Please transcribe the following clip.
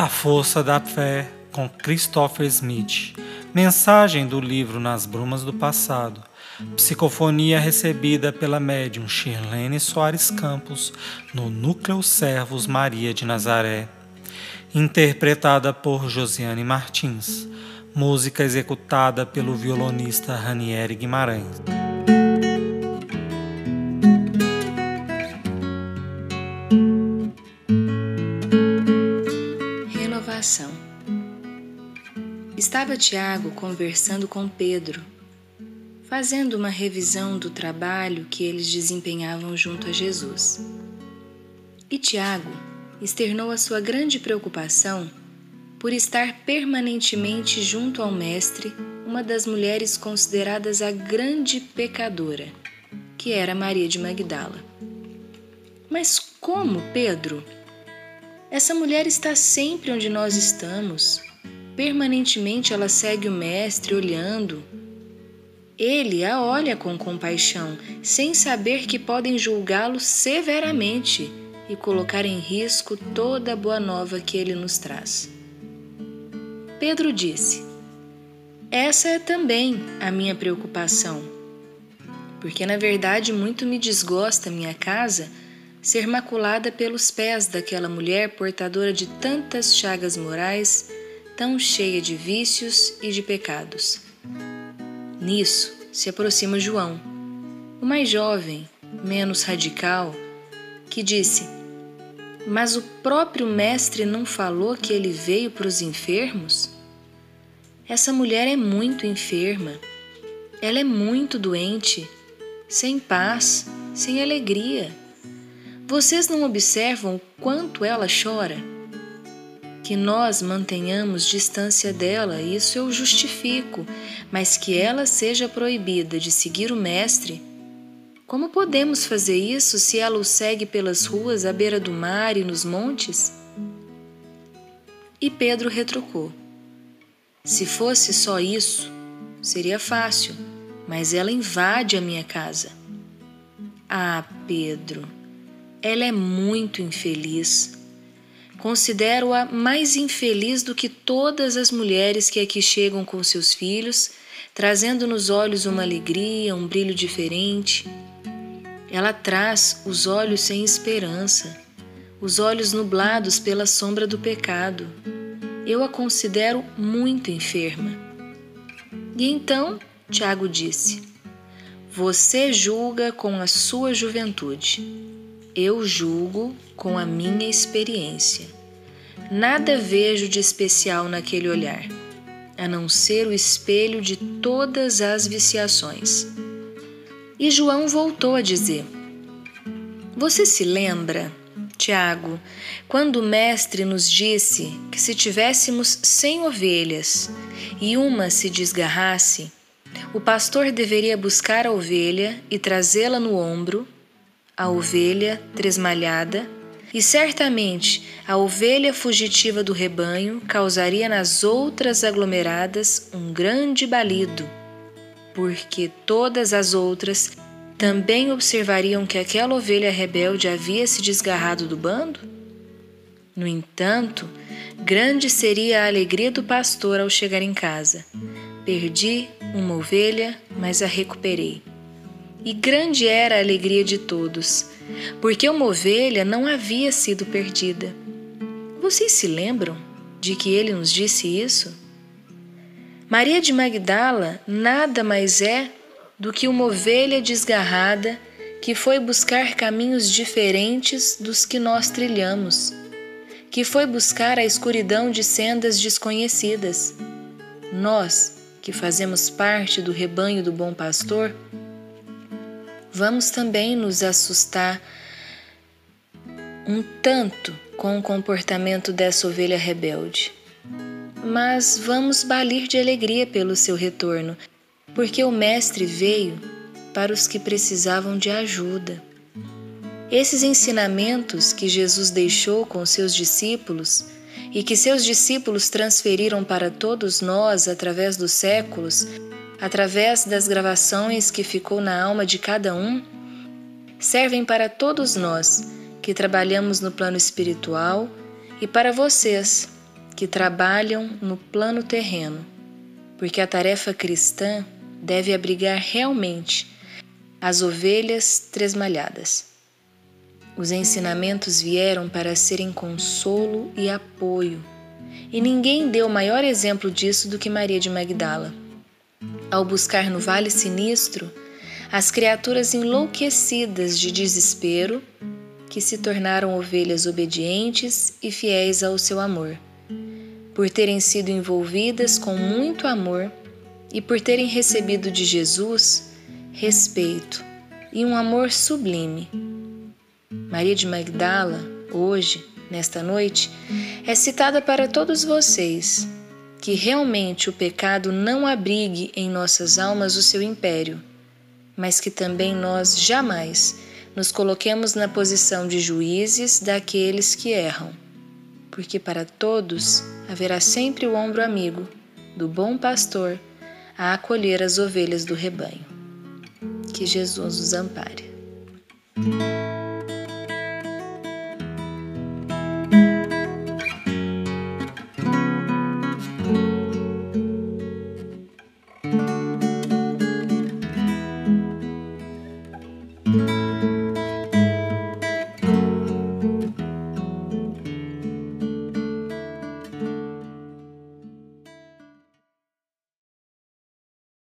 A Força da Fé com Christopher Smith. Mensagem do livro Nas Brumas do Passado. Psicofonia recebida pela médium Shirlene Soares Campos no Núcleo Servos Maria de Nazaré. Interpretada por Josiane Martins. Música executada pelo violonista Ranieri Guimarães. Estava Tiago conversando com Pedro, fazendo uma revisão do trabalho que eles desempenhavam junto a Jesus. E Tiago externou a sua grande preocupação por estar permanentemente junto ao Mestre uma das mulheres consideradas a grande pecadora, que era Maria de Magdala. Mas como, Pedro? Essa mulher está sempre onde nós estamos. Permanentemente ela segue o Mestre olhando. Ele a olha com compaixão, sem saber que podem julgá-lo severamente e colocar em risco toda a boa nova que ele nos traz. Pedro disse: Essa é também a minha preocupação, porque na verdade muito me desgosta minha casa ser maculada pelos pés daquela mulher portadora de tantas chagas morais, tão cheia de vícios e de pecados. Nisso se aproxima João, o mais jovem, menos radical, que disse: Mas o próprio Mestre não falou que ele veio para os enfermos? Essa mulher é muito enferma. Ela é muito doente, sem paz, sem alegria. Vocês não observam o quanto ela chora? Que nós mantenhamos distância dela, isso eu justifico, mas que ela seja proibida de seguir o Mestre. Como podemos fazer isso se ela o segue pelas ruas à beira do mar e nos montes? E Pedro retrucou: Se fosse só isso, seria fácil, mas ela invade a minha casa. Ah, Pedro! Ela é muito infeliz. Considero-a mais infeliz do que todas as mulheres que aqui chegam com seus filhos, trazendo nos olhos uma alegria, um brilho diferente. Ela traz os olhos sem esperança, os olhos nublados pela sombra do pecado. Eu a considero muito enferma. E então, Tiago disse: Você julga com a sua juventude eu julgo com a minha experiência. Nada vejo de especial naquele olhar, a não ser o espelho de todas as viciações. E João voltou a dizer: Você se lembra, Tiago, quando o Mestre nos disse que se tivéssemos cem ovelhas e uma se desgarrasse, o pastor deveria buscar a ovelha e trazê-la no ombro a ovelha tresmalhada, e certamente a ovelha fugitiva do rebanho causaria nas outras aglomeradas um grande balido, porque todas as outras também observariam que aquela ovelha rebelde havia se desgarrado do bando? No entanto, grande seria a alegria do pastor ao chegar em casa. Perdi uma ovelha, mas a recuperei e grande era a alegria de todos, porque uma ovelha não havia sido perdida. Vocês se lembram de que ele nos disse isso? Maria de Magdala nada mais é do que uma ovelha desgarrada que foi buscar caminhos diferentes dos que nós trilhamos, que foi buscar a escuridão de sendas desconhecidas. Nós, que fazemos parte do rebanho do bom pastor, vamos também nos assustar um tanto com o comportamento dessa ovelha rebelde. Mas vamos balir de alegria pelo seu retorno, porque o Mestre veio para os que precisavam de ajuda. Esses ensinamentos que Jesus deixou com seus discípulos e que seus discípulos transferiram para todos nós através dos séculos através das gravações que ficou na alma de cada um, servem para todos nós que trabalhamos no plano espiritual e para vocês que trabalham no plano terreno, porque a tarefa cristã deve abrigar realmente as ovelhas tresmalhadas. Os ensinamentos vieram para serem consolo e apoio, e ninguém deu maior exemplo disso do que Maria de Magdala. Ao buscar no vale sinistro as criaturas enlouquecidas de desespero, que se tornaram ovelhas obedientes e fiéis ao seu amor, por terem sido envolvidas com muito amor e por terem recebido de Jesus respeito e um amor sublime. Maria de Magdala, hoje, nesta noite, é citada para todos vocês que realmente o pecado não abrigue em nossas almas o seu império, mas que também nós jamais nos coloquemos na posição de juízes daqueles que erram, porque para todos haverá sempre o ombro amigo do bom pastor a acolher as ovelhas do rebanho. Que Jesus os ampare.